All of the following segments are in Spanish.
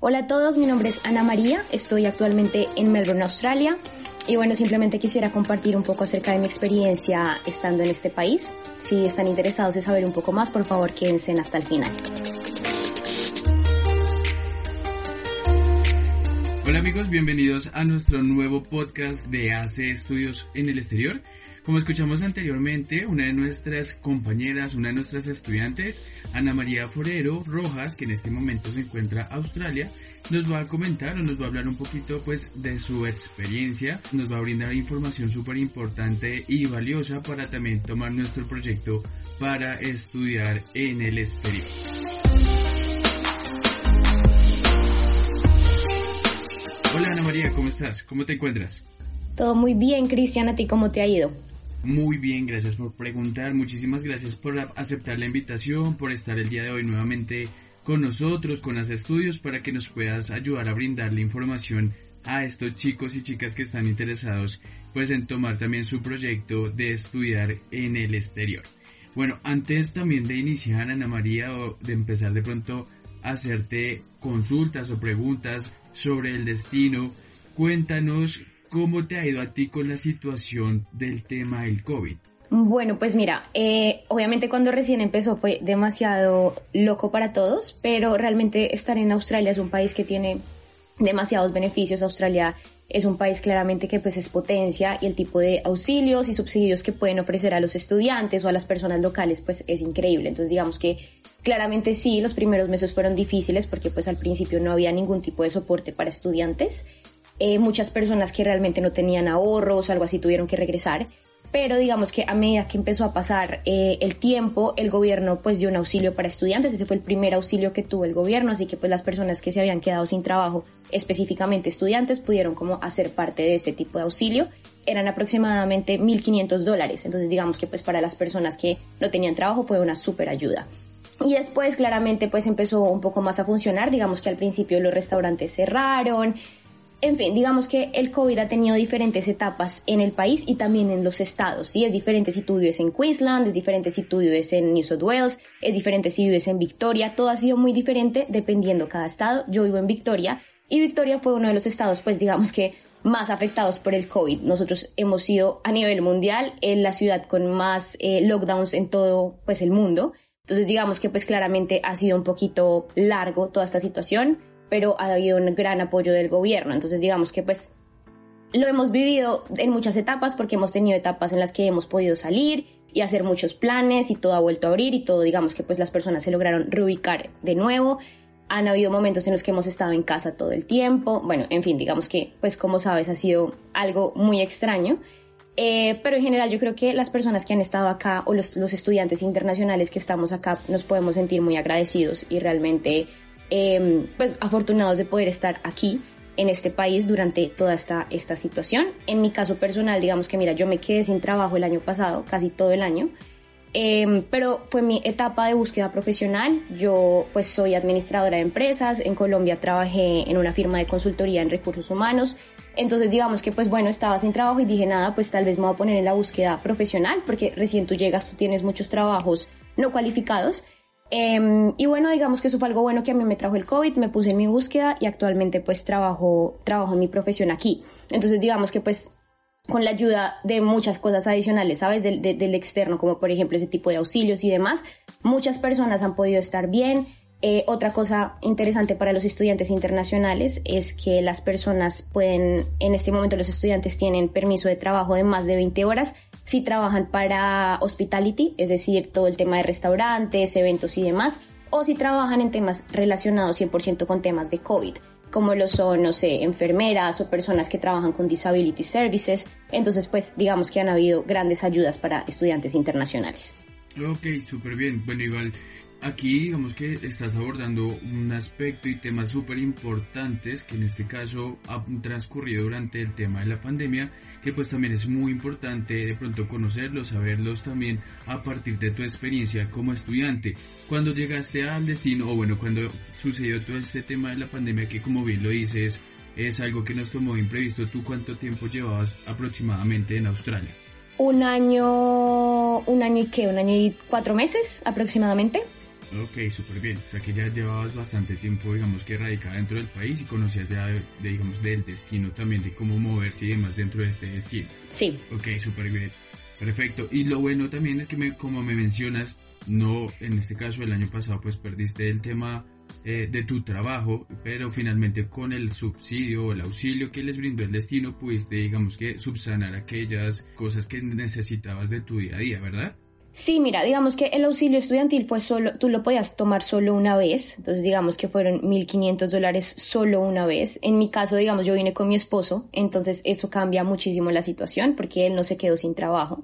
Hola a todos, mi nombre es Ana María, estoy actualmente en Melbourne, Australia. Y bueno, simplemente quisiera compartir un poco acerca de mi experiencia estando en este país. Si están interesados en saber un poco más, por favor quédense hasta el final. Hola amigos, bienvenidos a nuestro nuevo podcast de Hace Estudios en el Exterior. Como escuchamos anteriormente, una de nuestras compañeras, una de nuestras estudiantes, Ana María Forero Rojas, que en este momento se encuentra en Australia, nos va a comentar o nos va a hablar un poquito pues de su experiencia, nos va a brindar información súper importante y valiosa para también tomar nuestro proyecto para estudiar en el exterior. Hola Ana María, ¿cómo estás? ¿Cómo te encuentras? Todo muy bien, Cristian, ¿a ti cómo te ha ido? Muy bien, gracias por preguntar. Muchísimas gracias por aceptar la invitación, por estar el día de hoy nuevamente con nosotros, con los estudios, para que nos puedas ayudar a brindar la información a estos chicos y chicas que están interesados pues en tomar también su proyecto de estudiar en el exterior. Bueno, antes también de iniciar, Ana María, o de empezar de pronto a hacerte consultas o preguntas sobre el destino, cuéntanos ¿Cómo te ha ido a ti con la situación del tema del COVID? Bueno, pues mira, eh, obviamente cuando recién empezó fue demasiado loco para todos, pero realmente estar en Australia es un país que tiene demasiados beneficios. Australia es un país claramente que pues es potencia y el tipo de auxilios y subsidios que pueden ofrecer a los estudiantes o a las personas locales pues es increíble. Entonces digamos que claramente sí, los primeros meses fueron difíciles porque pues al principio no había ningún tipo de soporte para estudiantes eh, muchas personas que realmente no tenían ahorros o algo así tuvieron que regresar. Pero digamos que a medida que empezó a pasar eh, el tiempo, el gobierno pues dio un auxilio para estudiantes. Ese fue el primer auxilio que tuvo el gobierno, así que pues las personas que se habían quedado sin trabajo, específicamente estudiantes, pudieron como hacer parte de ese tipo de auxilio. Eran aproximadamente 1.500 dólares. Entonces digamos que pues para las personas que no tenían trabajo fue una súper ayuda. Y después claramente pues empezó un poco más a funcionar, digamos que al principio los restaurantes cerraron, en fin, digamos que el COVID ha tenido diferentes etapas en el país y también en los estados. ¿sí? Es diferente si tú vives en Queensland, es diferente si tú vives en New South Wales, es diferente si vives en Victoria. Todo ha sido muy diferente dependiendo cada estado. Yo vivo en Victoria y Victoria fue uno de los estados, pues digamos que más afectados por el COVID. Nosotros hemos sido a nivel mundial en la ciudad con más eh, lockdowns en todo pues el mundo. Entonces digamos que pues claramente ha sido un poquito largo toda esta situación pero ha habido un gran apoyo del gobierno. Entonces, digamos que pues lo hemos vivido en muchas etapas porque hemos tenido etapas en las que hemos podido salir y hacer muchos planes y todo ha vuelto a abrir y todo, digamos que pues las personas se lograron reubicar de nuevo. Han habido momentos en los que hemos estado en casa todo el tiempo. Bueno, en fin, digamos que pues como sabes ha sido algo muy extraño. Eh, pero en general yo creo que las personas que han estado acá o los, los estudiantes internacionales que estamos acá nos podemos sentir muy agradecidos y realmente Em, pues afortunados de poder estar aquí en este país durante toda esta, esta situación. En mi caso personal, digamos que mira, yo me quedé sin trabajo el año pasado, casi todo el año, em, pero fue mi etapa de búsqueda profesional. Yo pues soy administradora de empresas, en Colombia trabajé en una firma de consultoría en recursos humanos, entonces digamos que pues bueno, estaba sin trabajo y dije nada, pues tal vez me voy a poner en la búsqueda profesional, porque recién tú llegas, tú tienes muchos trabajos no cualificados Em, y bueno, digamos que eso fue algo bueno que a mí me trajo el COVID, me puse en mi búsqueda y actualmente pues trabajo, trabajo en mi profesión aquí. Entonces digamos que pues con la ayuda de muchas cosas adicionales, ¿sabes? Del, del externo, como por ejemplo ese tipo de auxilios y demás, muchas personas han podido estar bien. Eh, otra cosa interesante para los estudiantes internacionales es que las personas pueden, en este momento los estudiantes tienen permiso de trabajo de más de 20 horas si trabajan para hospitality, es decir, todo el tema de restaurantes, eventos y demás, o si trabajan en temas relacionados 100% con temas de COVID, como lo son, no sé, enfermeras o personas que trabajan con disability services. Entonces, pues digamos que han habido grandes ayudas para estudiantes internacionales. Ok, súper bien. Bueno, igual Aquí digamos que estás abordando un aspecto y temas súper importantes que en este caso han transcurrido durante el tema de la pandemia, que pues también es muy importante de pronto conocerlos, saberlos también a partir de tu experiencia como estudiante. Cuando llegaste al destino, o bueno, cuando sucedió todo este tema de la pandemia, que como bien lo dices, es algo que nos tomó imprevisto, ¿tú cuánto tiempo llevabas aproximadamente en Australia? Un año, un año y qué, un año y cuatro meses aproximadamente. Ok, súper bien. O sea que ya llevabas bastante tiempo, digamos, que radicada dentro del país y conocías ya, de, digamos, del destino también, de cómo moverse y demás dentro de este destino. Sí. Ok, súper bien. Perfecto. Y lo bueno también es que, me, como me mencionas, no, en este caso el año pasado, pues perdiste el tema eh, de tu trabajo, pero finalmente con el subsidio o el auxilio que les brindó el destino, pudiste, digamos que, subsanar aquellas cosas que necesitabas de tu día a día, ¿verdad? Sí, mira, digamos que el auxilio estudiantil fue solo, tú lo podías tomar solo una vez, entonces digamos que fueron 1.500 dólares solo una vez. En mi caso, digamos, yo vine con mi esposo, entonces eso cambia muchísimo la situación porque él no se quedó sin trabajo.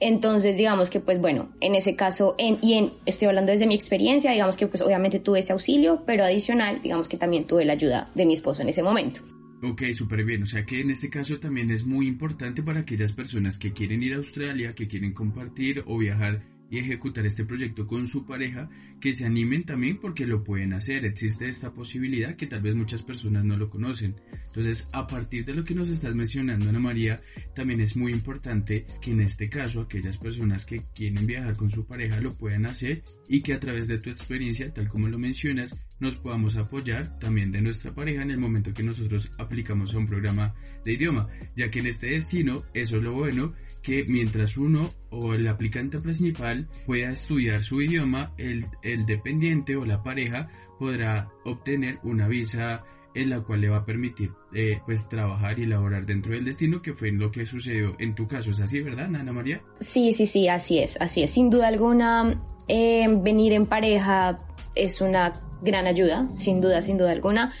Entonces, digamos que, pues bueno, en ese caso, y en, estoy hablando desde mi experiencia, digamos que, pues obviamente tuve ese auxilio, pero adicional, digamos que también tuve la ayuda de mi esposo en ese momento. Ok, súper bien. O sea que en este caso también es muy importante para aquellas personas que quieren ir a Australia, que quieren compartir o viajar y ejecutar este proyecto con su pareja, que se animen también porque lo pueden hacer. Existe esta posibilidad que tal vez muchas personas no lo conocen. Entonces, a partir de lo que nos estás mencionando, Ana María, también es muy importante que en este caso aquellas personas que quieren viajar con su pareja lo puedan hacer y que a través de tu experiencia, tal como lo mencionas, nos podamos apoyar también de nuestra pareja en el momento que nosotros aplicamos a un programa de idioma, ya que en este destino, eso es lo bueno, que mientras uno o el aplicante principal pueda estudiar su idioma, el, el dependiente o la pareja podrá obtener una visa en la cual le va a permitir eh, pues trabajar y laborar dentro del destino que fue lo que sucedió en tu caso. Es así verdad Ana María sí sí sí así es así es. Sin duda alguna eh, venir en pareja es una gran ayuda sin duda sin duda alguna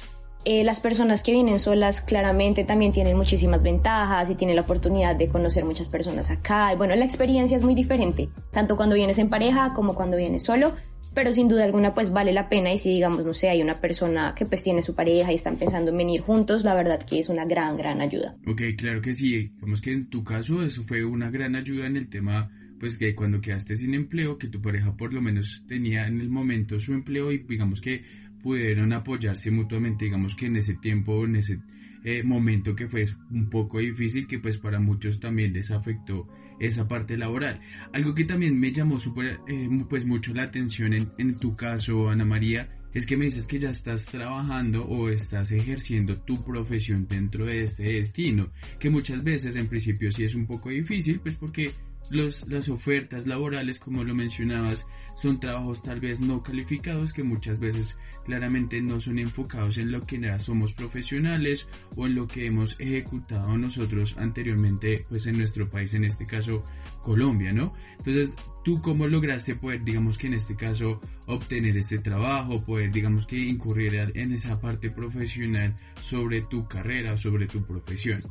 eh, las personas que vienen solas claramente también tienen muchísimas ventajas y tienen la oportunidad de conocer muchas personas acá. Y bueno, la experiencia es muy diferente, tanto cuando vienes en pareja como cuando vienes solo, pero sin duda alguna pues vale la pena y si digamos, no sé, hay una persona que pues tiene su pareja y están pensando en venir juntos, la verdad que es una gran, gran ayuda. Ok, claro que sí, digamos que en tu caso eso fue una gran ayuda en el tema pues que cuando quedaste sin empleo, que tu pareja por lo menos tenía en el momento su empleo y digamos que pudieron apoyarse mutuamente, digamos que en ese tiempo, en ese eh, momento que fue un poco difícil, que pues para muchos también les afectó esa parte laboral. Algo que también me llamó super, eh, pues mucho la atención en, en tu caso, Ana María, es que me dices que ya estás trabajando o estás ejerciendo tu profesión dentro de este destino, que muchas veces en principio sí es un poco difícil, pues porque los, las ofertas laborales, como lo mencionabas, son trabajos tal vez no calificados que muchas veces claramente no son enfocados en lo que ya somos profesionales o en lo que hemos ejecutado nosotros anteriormente pues en nuestro país, en este caso Colombia, ¿no? Entonces, ¿tú cómo lograste poder, digamos que en este caso, obtener ese trabajo, poder, digamos que incurrir en esa parte profesional sobre tu carrera, sobre tu profesión?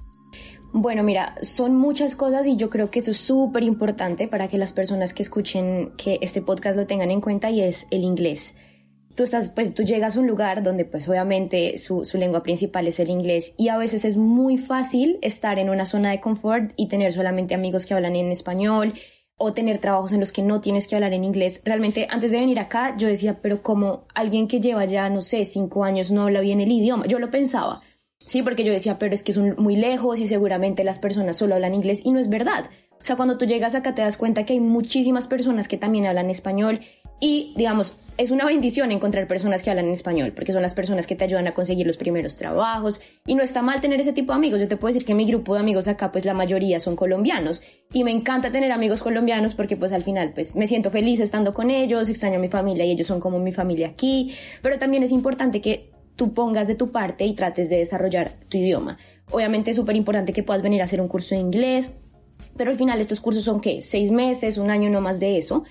Bueno, mira, son muchas cosas y yo creo que eso es súper importante para que las personas que escuchen que este podcast lo tengan en cuenta y es el inglés. Tú estás, pues tú llegas a un lugar donde pues obviamente su, su lengua principal es el inglés y a veces es muy fácil estar en una zona de confort y tener solamente amigos que hablan en español o tener trabajos en los que no tienes que hablar en inglés. Realmente antes de venir acá yo decía, pero como alguien que lleva ya, no sé, cinco años no habla bien el idioma, yo lo pensaba Sí, porque yo decía, pero es que son muy lejos y seguramente las personas solo hablan inglés y no es verdad. O sea, cuando tú llegas acá te das cuenta que hay muchísimas personas que también hablan español y, digamos, es una bendición encontrar personas que hablan en español, porque son las personas que te ayudan a conseguir los primeros trabajos y no está mal tener ese tipo de amigos. Yo te puedo decir que mi grupo de amigos acá, pues la mayoría son colombianos y me encanta tener amigos colombianos porque pues al final pues me siento feliz estando con ellos, extraño a mi familia y ellos son como mi familia aquí, pero también es importante que tú pongas de tu parte y trates de desarrollar tu idioma. Obviamente es súper importante que puedas venir a hacer un curso de inglés, pero al final estos cursos son ¿qué? Seis meses, un año, no más de eso.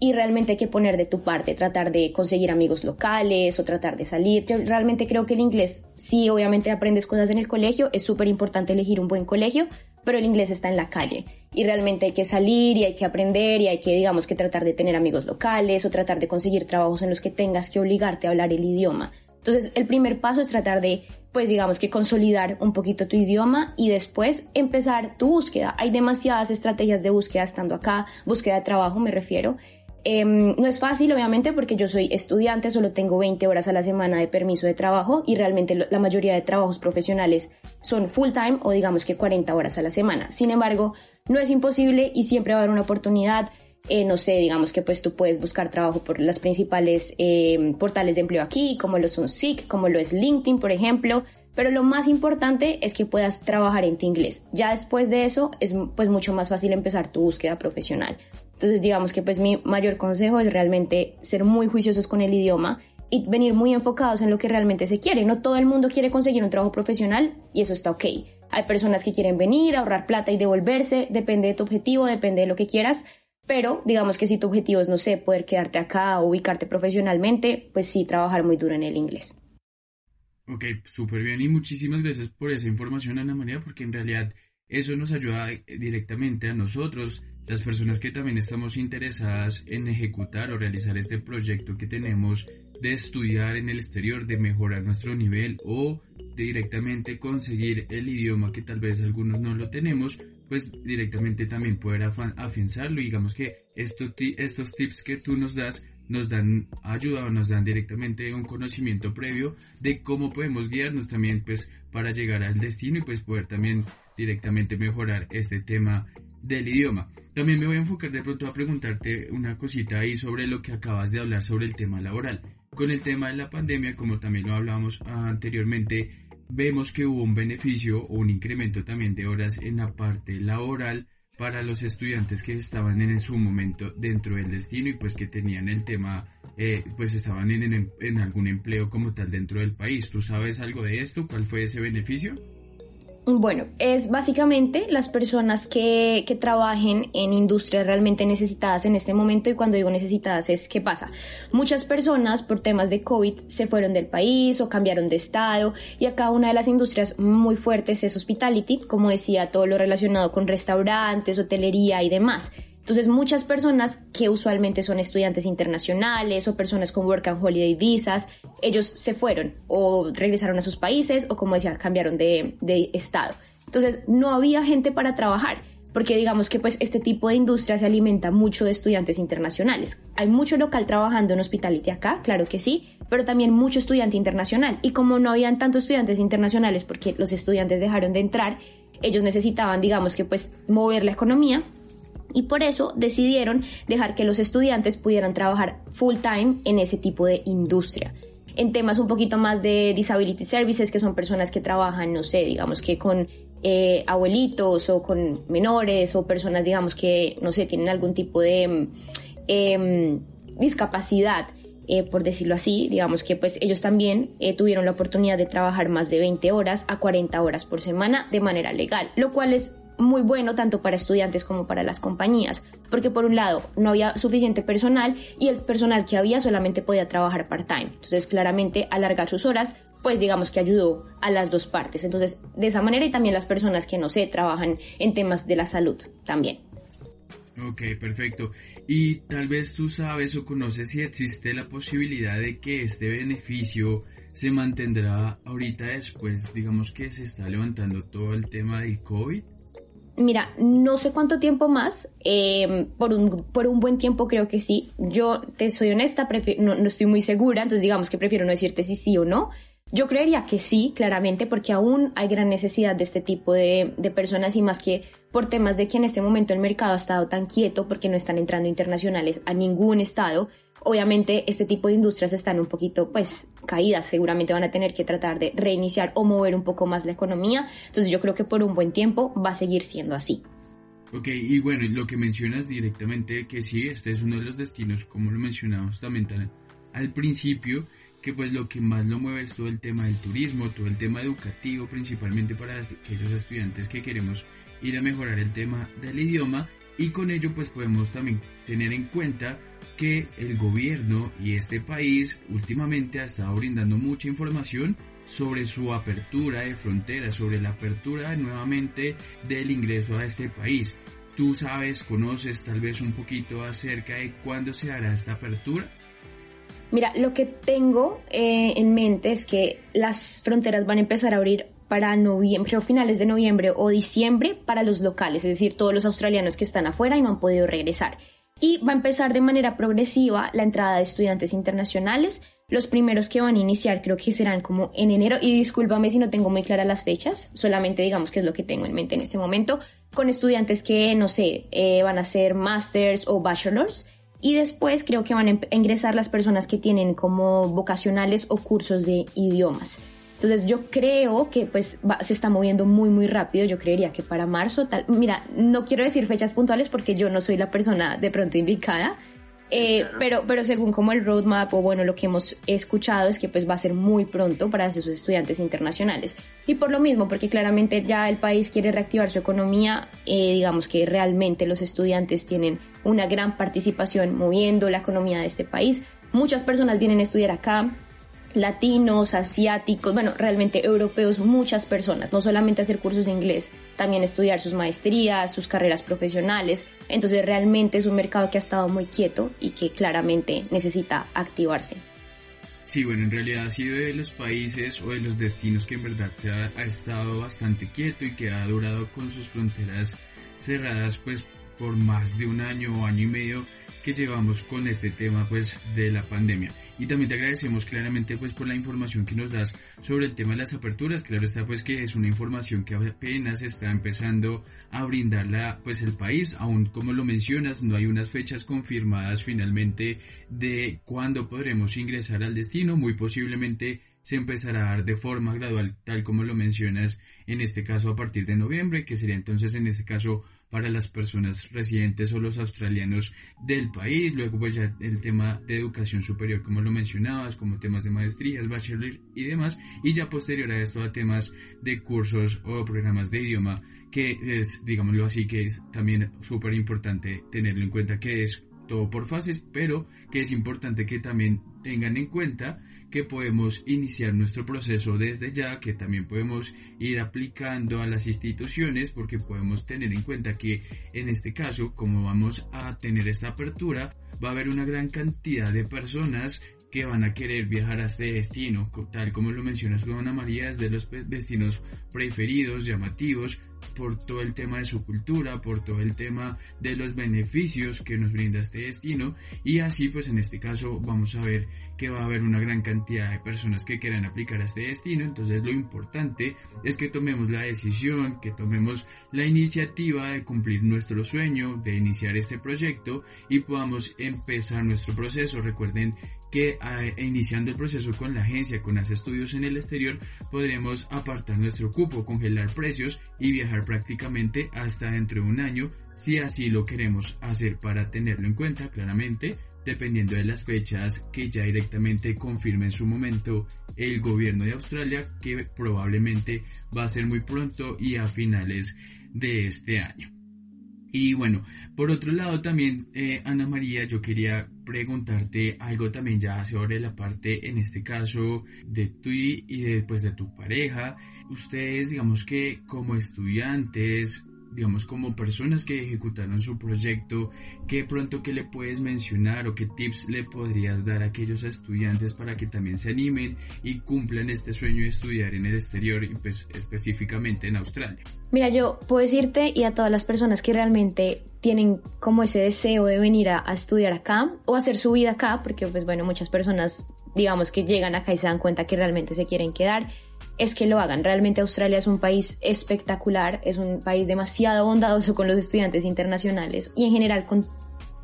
Y realmente hay que poner de tu parte, tratar de conseguir amigos locales o tratar de salir. Yo realmente creo que el inglés, sí, obviamente aprendes cosas en el colegio, es súper importante elegir un buen colegio, pero el inglés está en la calle y realmente hay que salir y hay que aprender y hay que, digamos, que tratar de tener amigos locales o tratar de conseguir trabajos en los que tengas que obligarte a hablar el idioma. Entonces, el primer paso es tratar de, pues digamos que consolidar un poquito tu idioma y después empezar tu búsqueda. Hay demasiadas estrategias de búsqueda estando acá, búsqueda de trabajo me refiero. Em, no es fácil, obviamente, porque yo soy estudiante, solo tengo 20 horas a la semana de permiso de trabajo y realmente la mayoría de trabajos profesionales son full time o digamos que 40 horas a la semana. Sin embargo, no es imposible y siempre va a haber una oportunidad eh, no sé, digamos que pues tú puedes buscar trabajo por las principales eh, portales de empleo aquí, como lo son SIC, como lo es LinkedIn, por ejemplo. Pero lo más importante es que puedas trabajar en tu inglés. Ya después de eso es pues mucho más fácil empezar tu búsqueda profesional. Entonces digamos que pues mi mayor consejo es realmente ser muy juiciosos con el idioma y venir muy enfocados en lo que realmente se quiere. No todo el mundo quiere conseguir un trabajo profesional y eso está ok. Hay personas que quieren venir, ahorrar plata y devolverse, depende de tu objetivo, depende de lo que quieras, pero digamos que si tu objetivo es, no sé, poder quedarte acá o ubicarte profesionalmente, pues sí, trabajar muy duro en el inglés. Ok, súper bien y muchísimas gracias por esa información, Ana María, porque en realidad eso nos ayuda eh, directamente a nosotros, las personas que también estamos interesadas en ejecutar o realizar este proyecto que tenemos de estudiar en el exterior, de mejorar nuestro nivel o de directamente conseguir el idioma que tal vez algunos no lo tenemos, pues directamente también poder afianzarlo. Digamos que estos, estos tips que tú nos das nos dan ayuda o nos dan directamente un conocimiento previo de cómo podemos guiarnos también pues para llegar al destino y pues poder también directamente mejorar este tema del idioma. También me voy a enfocar de pronto a preguntarte una cosita ahí sobre lo que acabas de hablar sobre el tema laboral. Con el tema de la pandemia, como también lo hablábamos anteriormente, vemos que hubo un beneficio o un incremento también de horas en la parte laboral para los estudiantes que estaban en su momento dentro del destino y pues que tenían el tema, eh, pues estaban en, en algún empleo como tal dentro del país. ¿Tú sabes algo de esto? ¿Cuál fue ese beneficio? Bueno, es básicamente las personas que, que, trabajen en industrias realmente necesitadas en este momento y cuando digo necesitadas es qué pasa. Muchas personas por temas de COVID se fueron del país o cambiaron de estado y acá una de las industrias muy fuertes es hospitality, como decía, todo lo relacionado con restaurantes, hotelería y demás. Entonces, muchas personas que usualmente son estudiantes internacionales o personas con Work and Holiday visas, ellos se fueron o regresaron a sus países o, como decía, cambiaron de, de estado. Entonces, no había gente para trabajar porque digamos que pues este tipo de industria se alimenta mucho de estudiantes internacionales. Hay mucho local trabajando en hospitality acá, claro que sí, pero también mucho estudiante internacional. Y como no habían tantos estudiantes internacionales porque los estudiantes dejaron de entrar, ellos necesitaban, digamos que pues mover la economía y por eso decidieron dejar que los estudiantes pudieran trabajar full time en ese tipo de industria. En temas un poquito más de disability services, que son personas que trabajan, no sé, digamos que con eh, abuelitos o con menores o personas, digamos que, no sé, tienen algún tipo de em, discapacidad. Eh, por decirlo así, digamos que pues ellos también eh, tuvieron la oportunidad de trabajar más de 20 horas a 40 horas por semana de manera legal, lo cual es muy bueno tanto para estudiantes como para las compañías, porque por un lado no había suficiente personal y el personal que había solamente podía trabajar part-time. Entonces, claramente alargar sus horas, pues digamos que ayudó a las dos partes. Entonces, de esa manera y también las personas que no sé, trabajan en temas de la salud también. Ok, perfecto. Y tal vez tú sabes o conoces si existe la posibilidad de que este beneficio se mantendrá ahorita después, digamos que se está levantando todo el tema del COVID. Mira, no sé cuánto tiempo más, em, por, un, por un buen tiempo creo que sí. Yo te soy honesta, no, no, estoy muy segura, entonces digamos que prefiero no decirte si sí o no. Yo creería que sí, claramente, porque aún hay gran necesidad de este tipo de, de, personas y más que por temas de que en este momento el mercado ha estado tan quieto porque no están entrando internacionales a ningún estado. Obviamente este tipo de industrias están un poquito pues caídas, seguramente van a tener que tratar de reiniciar o mover un poco más la economía. Entonces yo creo que por un buen tiempo va a seguir siendo así. Ok, y bueno, lo que mencionas directamente, que sí, este es uno de los destinos, como lo mencionamos también al principio, que pues lo que más lo mueve es todo el tema del turismo, todo el tema educativo, principalmente para aquellos estudiantes que queremos ir a mejorar el tema del idioma y con ello pues podemos también tener en cuenta que el gobierno y este país últimamente ha estado brindando mucha información sobre su apertura de fronteras, sobre la apertura nuevamente del ingreso a este país. ¿Tú sabes, conoces tal vez un poquito acerca de cuándo se hará esta apertura? Mira, lo que tengo eh, en mente es que las fronteras van a empezar a abrir para noviembre o finales de noviembre o diciembre para los locales, es decir, todos los australianos que están afuera y no han podido regresar. Y va a empezar de manera progresiva la entrada de estudiantes internacionales Los primeros que van a iniciar creo que serán como en enero y discúlpame si no tengo muy claras las fechas, solamente digamos que es lo que tengo en mente en este momento, con estudiantes que, no sé, eh, van a ser masters o bachelors y después creo que van a ingresar las personas que tienen como vocacionales o cursos de idiomas. Entonces yo creo que pues se está moviendo muy muy rápido, yo creería que para marzo tal, mira, no quiero decir fechas puntuales porque yo no soy la persona de pronto indicada, eh, pero, pero según como el roadmap o bueno, lo que hemos escuchado es que pues va a ser muy pronto para esos estudiantes internacionales. Y por lo mismo, porque claramente ya el país quiere reactivar su economía, eh, digamos que realmente los estudiantes tienen una gran participación moviendo la economía de este país. Muchas personas vienen a estudiar acá, latinos, asiáticos, bueno, realmente europeos, muchas personas, no solamente hacer cursos de inglés, también estudiar sus maestrías, sus carreras profesionales. Entonces realmente es un mercado que ha estado muy quieto y que claramente necesita activarse. Sí, bueno, en realidad ha sido de los países o de los destinos que en verdad se ha, ha estado bastante quieto y que ha durado con sus fronteras cerradas pues por más de un año o año y medio que llevamos con este tema pues de la pandemia. Y también te agradecemos claramente pues por la información que nos das sobre el tema de las aperturas. Claro está pues que es una información que apenas está empezando a brindarla pues el país. Aún como lo mencionas no hay unas fechas confirmadas finalmente de cuándo podremos ingresar al destino. Muy posiblemente se empezará a dar de forma gradual, tal como lo mencionas en este caso a partir de noviembre, que sería entonces en este caso para las personas residentes o los australianos del país, luego pues ya el tema de educación superior como lo mencionabas, como temas de maestrías, bachelor y demás, y ya posterior a esto a temas de cursos o programas de idioma, que es, digámoslo así, que es también súper importante tenerlo en cuenta que es todo por fases, pero que es importante que también tengan en cuenta que podemos iniciar nuestro proceso desde ya, que también podemos ir aplicando a las instituciones porque podemos tener en cuenta que en este caso, como vamos a tener esta apertura, va a haber una gran cantidad de personas que van a querer viajar a este destino, tal como lo menciona su Dona María, es de los destinos preferidos, llamativos, por todo el tema de su cultura, por todo el tema de los beneficios que nos brinda este destino y así pues en este caso vamos a ver que va a haber una gran cantidad de personas que quieran aplicar a este destino, entonces lo importante es que tomemos la decisión, que tomemos la iniciativa de cumplir nuestro sueño, de iniciar este proyecto y podamos empezar nuestro proceso. Recuerden que ah, iniciando el proceso con la agencia, con las estudios en el exterior, podremos apartar nuestro cupo, congelar precios y viajar prácticamente hasta dentro de un año si así lo queremos hacer para tenerlo en cuenta claramente dependiendo de las fechas que ya directamente confirme en su momento el gobierno de Australia que probablemente va a ser muy pronto y a finales de este año. Y bueno, por otro lado también, eh, Ana María, yo quería preguntarte algo también ya sobre la parte, en este caso, de tu y después de tu pareja. Ustedes, digamos que como estudiantes, digamos, como personas que ejecutaron su proyecto, ¿qué pronto que le puedes mencionar o qué tips le podrías dar a aquellos estudiantes para que también se animen y cumplan este sueño de estudiar en el exterior y pues específicamente en Australia? Mira, yo puedo decirte y a todas las personas que realmente tienen como ese deseo de venir a, a estudiar acá o hacer su vida acá, porque pues bueno, muchas personas digamos que llegan acá y se dan cuenta que realmente se quieren quedar es que lo hagan. Realmente Australia es un país espectacular, es un país demasiado bondadoso con los estudiantes internacionales y en general con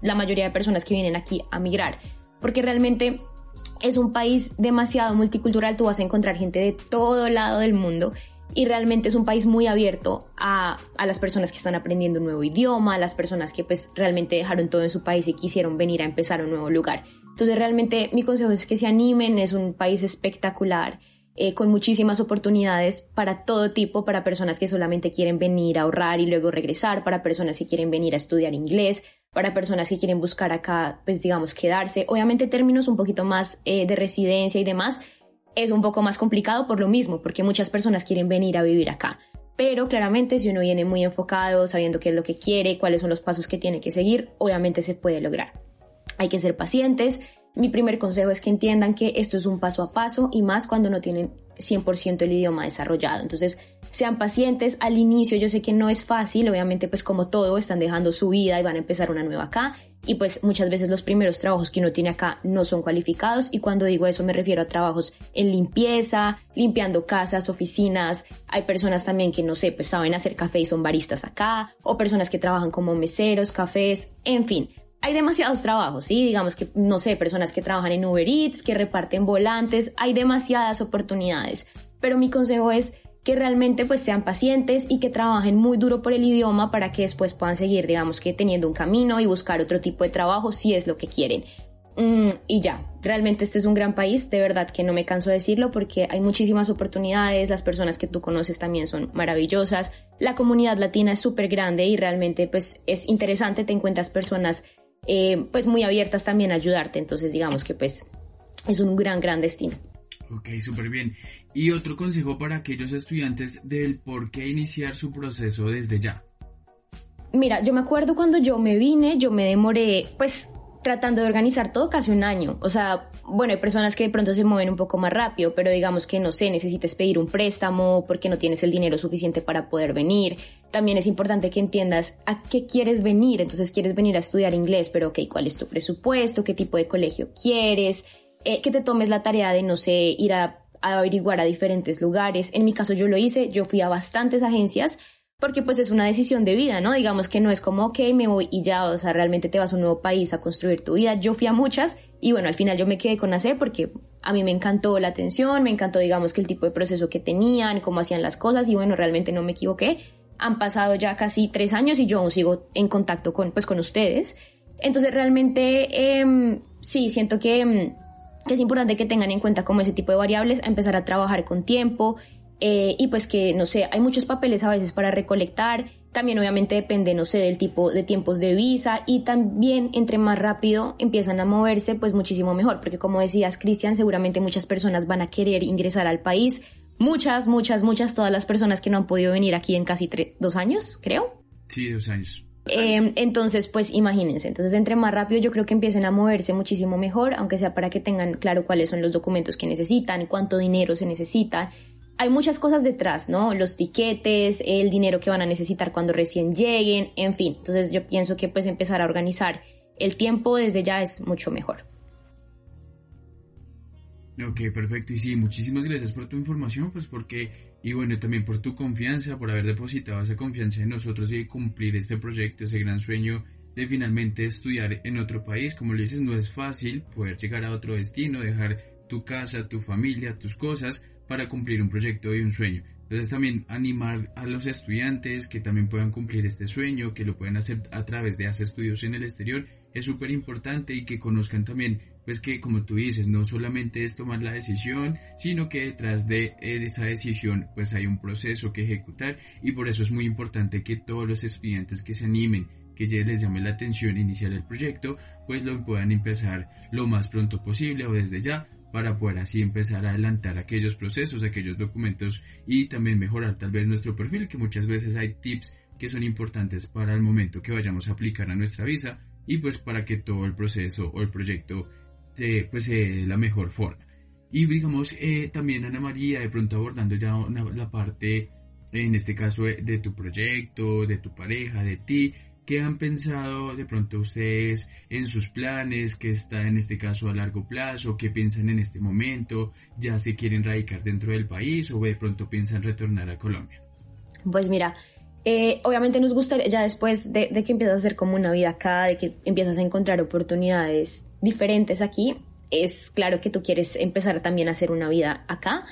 la mayoría de personas que vienen aquí a migrar, porque realmente es un país demasiado multicultural, tú vas a encontrar gente de todo lado del mundo y realmente es un país muy abierto a, a, las personas que están aprendiendo un nuevo idioma, a las personas que pues realmente dejaron todo en su país y quisieron venir a empezar un nuevo lugar. Entonces realmente mi consejo es que se animen, es un país espectacular eh, con muchísimas oportunidades para todo tipo, para personas que solamente quieren venir a ahorrar y luego regresar, para personas que quieren venir a estudiar inglés, para personas que quieren buscar acá, pues digamos, quedarse. Obviamente términos un poquito más eh, de residencia y demás es un poco más complicado por lo mismo, porque muchas personas quieren venir a vivir acá. Pero claramente si uno viene muy enfocado, sabiendo qué es lo que quiere, cuáles son los pasos que tiene que seguir, obviamente se puede lograr. Hay que ser pacientes, mi primer consejo es que entiendan que esto es un paso a paso y más cuando no tienen 100% el idioma desarrollado. Entonces, sean pacientes al inicio, yo sé que no es fácil, obviamente pues como todo están dejando su vida y van a empezar una nueva acá y pues muchas veces los primeros trabajos que uno tiene acá no son cualificados. Y cuando digo eso me refiero a trabajos en limpieza, limpiando casas, oficinas, hay personas también que no sé, pues saben hacer café y son baristas acá. O personas que trabajan como meseros, cafés, en fin, hay demasiados trabajos, ¿sí? Digamos que, no sé, personas que trabajan en Uber Eats, que reparten volantes, hay demasiadas oportunidades. Pero mi consejo es que realmente pues sean pacientes y que trabajen muy duro por el idioma para que después puedan seguir, digamos que teniendo un camino y buscar otro tipo de trabajo si es lo que quieren. Mm, y ya, realmente este es un gran país, de verdad que no me canso de decirlo porque hay muchísimas oportunidades, las personas que tú conoces también son maravillosas, la comunidad latina es súper grande y realmente pues es interesante, te encuentras personas eh, pues muy abiertas también a ayudarte. Entonces digamos que pues es un gran, gran destino. Ok, súper bien. Y otro consejo para aquellos estudiantes del por qué iniciar su proceso desde ya. Mira, yo me acuerdo cuando yo me vine, yo me demoré, pues tratando de organizar todo casi un año. O sea, bueno, hay personas que de pronto se mueven un poco más rápido, pero digamos que no sé, necesitas pedir un préstamo porque no tienes el dinero suficiente para poder venir. También es importante que entiendas a qué quieres venir. Entonces, quieres venir a estudiar inglés, pero ok, ¿cuál es tu presupuesto? ¿Qué tipo de colegio quieres? Eh, que te tomes la tarea de, no sé, ir a averiguar a diferentes lugares. En mi caso yo lo hice, yo fui a bastantes agencias porque pues es una decisión de vida, ¿no? Digamos que no es como, ok, me voy y ya, o sea, realmente te vas a un nuevo país a construir tu vida. Yo fui a muchas y bueno, al final yo me quedé con AC porque a mí me encantó la atención, me encantó, digamos, que el tipo de proceso que tenían, cómo hacían las cosas y bueno, realmente no me equivoqué. Han pasado ya casi tres años y yo aún sigo en contacto con, pues, con ustedes. Entonces realmente em, sí, siento que, em, que es importante que tengan en cuenta como ese tipo de variables, empezar a trabajar con tiempo, eh, y pues que, no sé, hay muchos papeles a veces para recolectar, también obviamente depende, no sé, del tipo de tiempos de visa y también entre más rápido empiezan a moverse, pues muchísimo mejor, porque como decías, Cristian, seguramente muchas personas van a querer ingresar al país, muchas, muchas, muchas, todas las personas que no han podido venir aquí en casi dos años, creo. Sí, dos años. Eh, entonces, pues imagínense, entonces entre más rápido yo creo que empiecen a moverse muchísimo mejor, aunque sea para que tengan claro cuáles son los documentos que necesitan, cuánto dinero se necesita, hay muchas cosas detrás, ¿no? Los tiquetes, el dinero que van a necesitar cuando recién lleguen, en fin. Entonces yo pienso que pues empezar a organizar el tiempo desde ya es mucho mejor. Ok, perfecto. Y sí, muchísimas gracias por tu información, pues porque, y bueno, también por tu confianza, por haber depositado esa confianza en nosotros y cumplir este proyecto, ese gran sueño de finalmente estudiar en otro país. Como le dices, no es fácil poder llegar a otro destino, dejar tu casa, tu familia, tus cosas, para cumplir un proyecto y un sueño. Entonces también animar a los estudiantes que también puedan cumplir este sueño, que lo puedan hacer a través de hacer estudios en el exterior, es súper importante y que conozcan también, pues que como tú dices, no solamente es tomar la decisión, sino que detrás de esa decisión pues hay un proceso que ejecutar. Y por eso es muy importante que todos los estudiantes que se animen, que ya les llame la atención iniciar el proyecto, pues lo puedan empezar lo más pronto posible o desde ya para poder así empezar a adelantar aquellos procesos, aquellos documentos y también mejorar tal vez nuestro perfil, que muchas veces hay tips que son importantes para el momento que vayamos a aplicar a nuestra visa y pues para que todo el proceso o el proyecto se, pues se dé la mejor forma. Y digamos eh, también Ana María, de pronto abordando ya la parte, en este caso, de tu proyecto, de tu pareja, de ti, ¿Qué han pensado de pronto ustedes en sus planes? ¿Qué está en este caso a largo plazo? ¿Qué piensan en este momento? ¿Ya se quieren radicar dentro del país o de pronto piensan retornar a Colombia? Pues mira, eh, obviamente nos gustaría, ya después de, que empiezas a hacer como una vida acá, de que empiezas a encontrar oportunidades diferentes aquí, es claro que tú quieres empezar también a hacer una vida acá.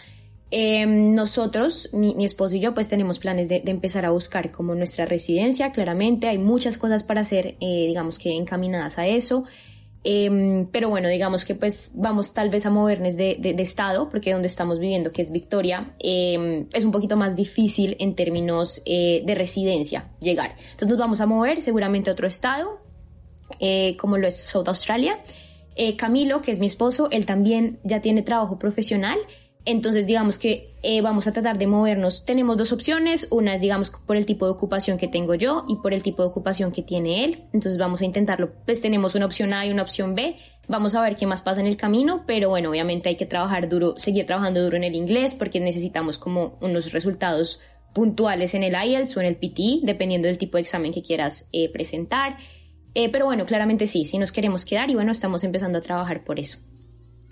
Em, nosotros, mi, esposo y yo, pues tenemos planes de, empezar a buscar como nuestra residencia, claramente hay muchas cosas para hacer, eh, digamos que encaminadas a eso, em, pero bueno, digamos que pues vamos tal vez a movernos de, estado, porque donde estamos viviendo, que es Victoria, em, es un poquito más difícil en términos eh, de residencia llegar. Entonces nos vamos a mover seguramente a otro estado, eh, como lo es South Australia. Camilo, que es mi esposo, él también ya tiene trabajo profesional entonces, digamos que eh, vamos a tratar de movernos. Tenemos dos opciones. Una es, digamos, por el tipo de ocupación que tengo yo y por el tipo de ocupación que tiene él. Entonces, vamos a intentarlo. Pues tenemos una opción A y una opción B. Vamos a ver qué más pasa en el camino, pero bueno, obviamente hay que trabajar duro, seguir trabajando duro en el inglés porque necesitamos como unos resultados puntuales en el IELTS o en el PT, dependiendo del tipo de examen que quieras eh, presentar. Eh, pero bueno, claramente sí, sí nos queremos quedar y bueno, estamos empezando a trabajar por eso.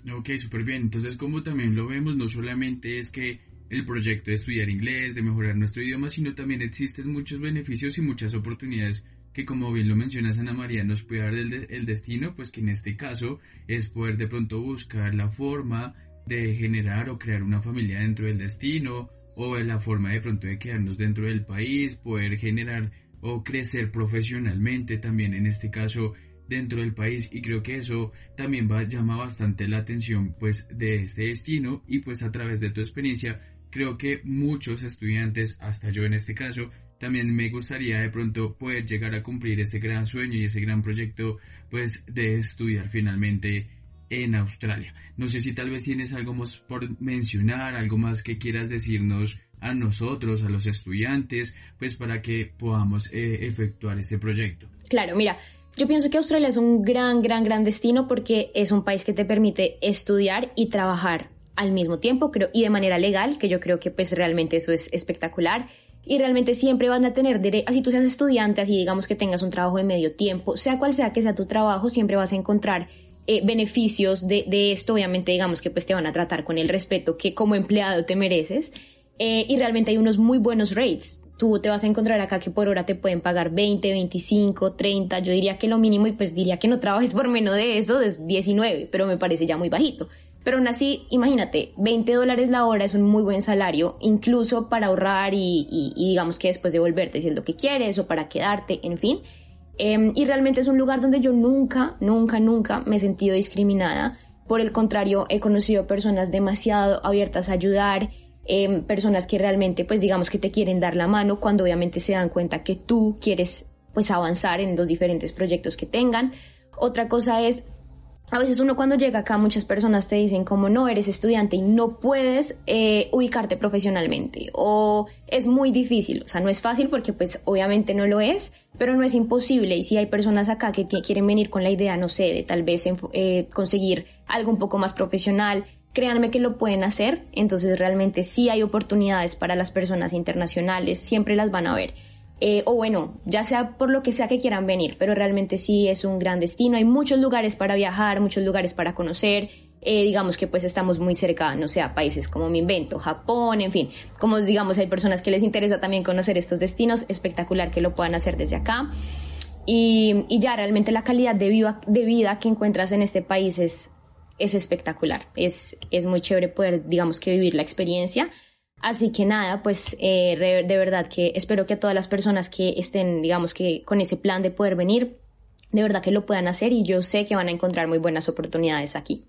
Ok, súper bien. Entonces, como también lo vemos, no solamente es que el proyecto de estudiar inglés, de mejorar nuestro idioma, sino también existen muchos beneficios y muchas oportunidades que como bien lo mencionas Ana María nos puede dar el, el destino, pues que en este caso es poder de pronto buscar la forma de generar o crear una familia dentro del destino o la forma de pronto de quedarnos dentro del país, poder generar o crecer profesionalmente también en este caso dentro del país y creo que eso también va, llama bastante la atención pues de este destino y pues a través de tu experiencia creo que muchos estudiantes hasta yo en este caso también me gustaría de pronto poder llegar a cumplir ese gran sueño y ese gran proyecto pues de estudiar finalmente en Australia. No sé si tal vez tienes algo más por mencionar, algo más que quieras decirnos a nosotros, a los estudiantes, pues para que podamos eh, efectuar este proyecto. Claro, mira, yo pienso que Australia es un gran, gran, gran destino porque es un país que te permite estudiar y trabajar al mismo tiempo creo, y de manera legal, que yo creo que pues realmente eso es espectacular. Y realmente siempre van a tener derecho, así tú seas estudiante, así digamos que tengas un trabajo de medio tiempo, sea cual sea que sea tu trabajo, siempre vas a encontrar eh, beneficios de, de, esto, obviamente digamos que pues te van a tratar con el respeto que como empleado te mereces. Eh, y realmente hay unos muy buenos rates. Tú te vas a encontrar acá que por hora te pueden pagar 20, 25, 30, yo diría que lo mínimo y pues diría que no trabajes por menos de eso, es 19, pero me parece ya muy bajito. Pero aún así, imagínate, 20 dólares la hora es un muy buen salario, incluso para ahorrar y, digamos que después devolverte si es lo que quieres o para quedarte, en fin. Eh, y realmente es un lugar donde yo nunca, nunca, nunca me he sentido discriminada. Por el contrario, he conocido personas demasiado abiertas a ayudar, eh, personas que realmente, pues digamos que te quieren dar la mano cuando obviamente se dan cuenta que tú quieres pues avanzar en los diferentes proyectos que tengan. Otra cosa es, a veces uno cuando llega acá muchas personas te dicen como no eres estudiante y no puedes eh, ubicarte profesionalmente o es muy difícil, o sea, no es fácil porque pues obviamente no lo es, pero no es imposible. Y si hay personas acá que quieren venir con la idea, no sé, de tal vez eh, conseguir algo un poco más profesional, créanme que lo pueden hacer, entonces realmente sí hay oportunidades para las personas internacionales, siempre las van a ver. Eh, o bueno, ya sea por lo que sea que quieran venir, pero realmente sí es un gran destino, hay muchos lugares para viajar, muchos lugares para conocer, eh, digamos que pues estamos muy cerca, no sé, a países como mi invento, Japón, en fin, como digamos hay personas que les interesa también conocer estos destinos, espectacular que lo puedan hacer desde acá. Y, ya realmente la calidad de vida, de vida que encuentras en este país es es espectacular. Es, es muy chévere poder, digamos que vivir la experiencia. Así que nada, pues eh, de verdad que espero que todas las personas que estén, digamos que con ese plan de poder venir, de verdad que lo puedan hacer y yo sé que van a encontrar muy buenas oportunidades aquí.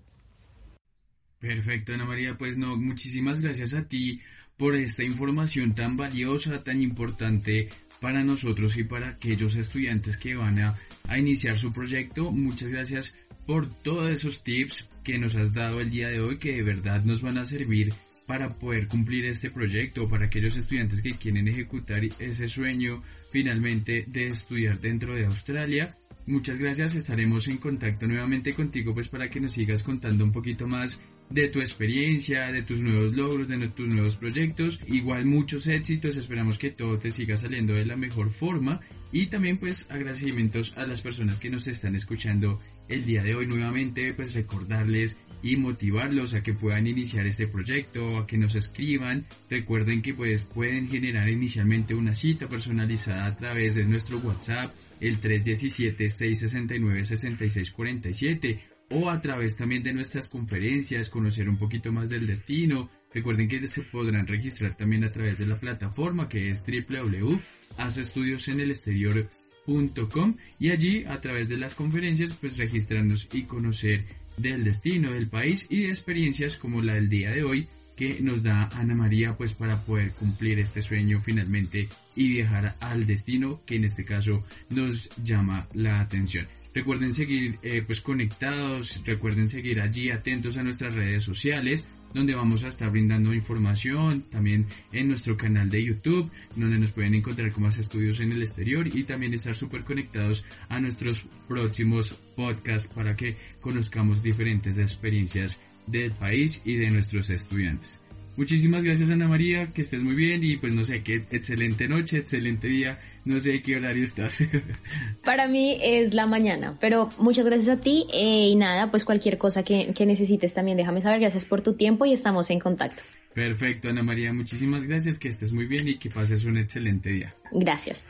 Perfecto, Ana María, pues no, muchísimas gracias a ti por esta información tan valiosa, tan importante para nosotros y para aquellos estudiantes que van a, a iniciar su proyecto. Muchas gracias por todos esos tips que nos has dado el día de hoy que de verdad nos van a servir para poder cumplir este proyecto, para aquellos estudiantes que quieren ejecutar ese sueño finalmente de estudiar dentro de Australia. Muchas gracias, estaremos en contacto nuevamente contigo pues para que nos sigas contando un poquito más de tu experiencia, de tus nuevos logros, de tus nuevos proyectos. Igual muchos éxitos, esperamos que todo te siga saliendo de la mejor forma. Y también pues agradecimientos a las personas que nos están escuchando el día de hoy nuevamente, pues recordarles y motivarlos a que puedan iniciar este proyecto, a que nos escriban. Recuerden que pues pueden generar inicialmente una cita personalizada a través de nuestro WhatsApp, el 317-669-6647 o a través también de nuestras conferencias, conocer un poquito más del destino. Recuerden que se podrán registrar también a través de la plataforma que es www.haceestudiosenelexterior.com y allí a través de las conferencias pues registrarnos y conocer del destino del país y de experiencias como la del día de hoy que nos da Ana María pues para poder cumplir este sueño finalmente y viajar al destino que en este caso nos llama la atención. Recuerden seguir eh, pues conectados, recuerden seguir allí atentos a nuestras redes sociales donde vamos a estar brindando información, también en nuestro canal de YouTube, donde nos pueden encontrar con más estudios en el exterior y también estar súper conectados a nuestros próximos podcasts para que conozcamos diferentes experiencias del país y de nuestros estudiantes. Muchísimas gracias Ana María, que estés muy bien y pues no sé, qué excelente noche, excelente día, no sé qué horario estás. Para mí es la mañana, pero muchas gracias a ti eh, y nada, pues cualquier cosa que, que necesites también déjame saber, gracias por tu tiempo y estamos en contacto. Perfecto Ana María, muchísimas gracias, que estés muy bien y que pases un excelente día. Gracias.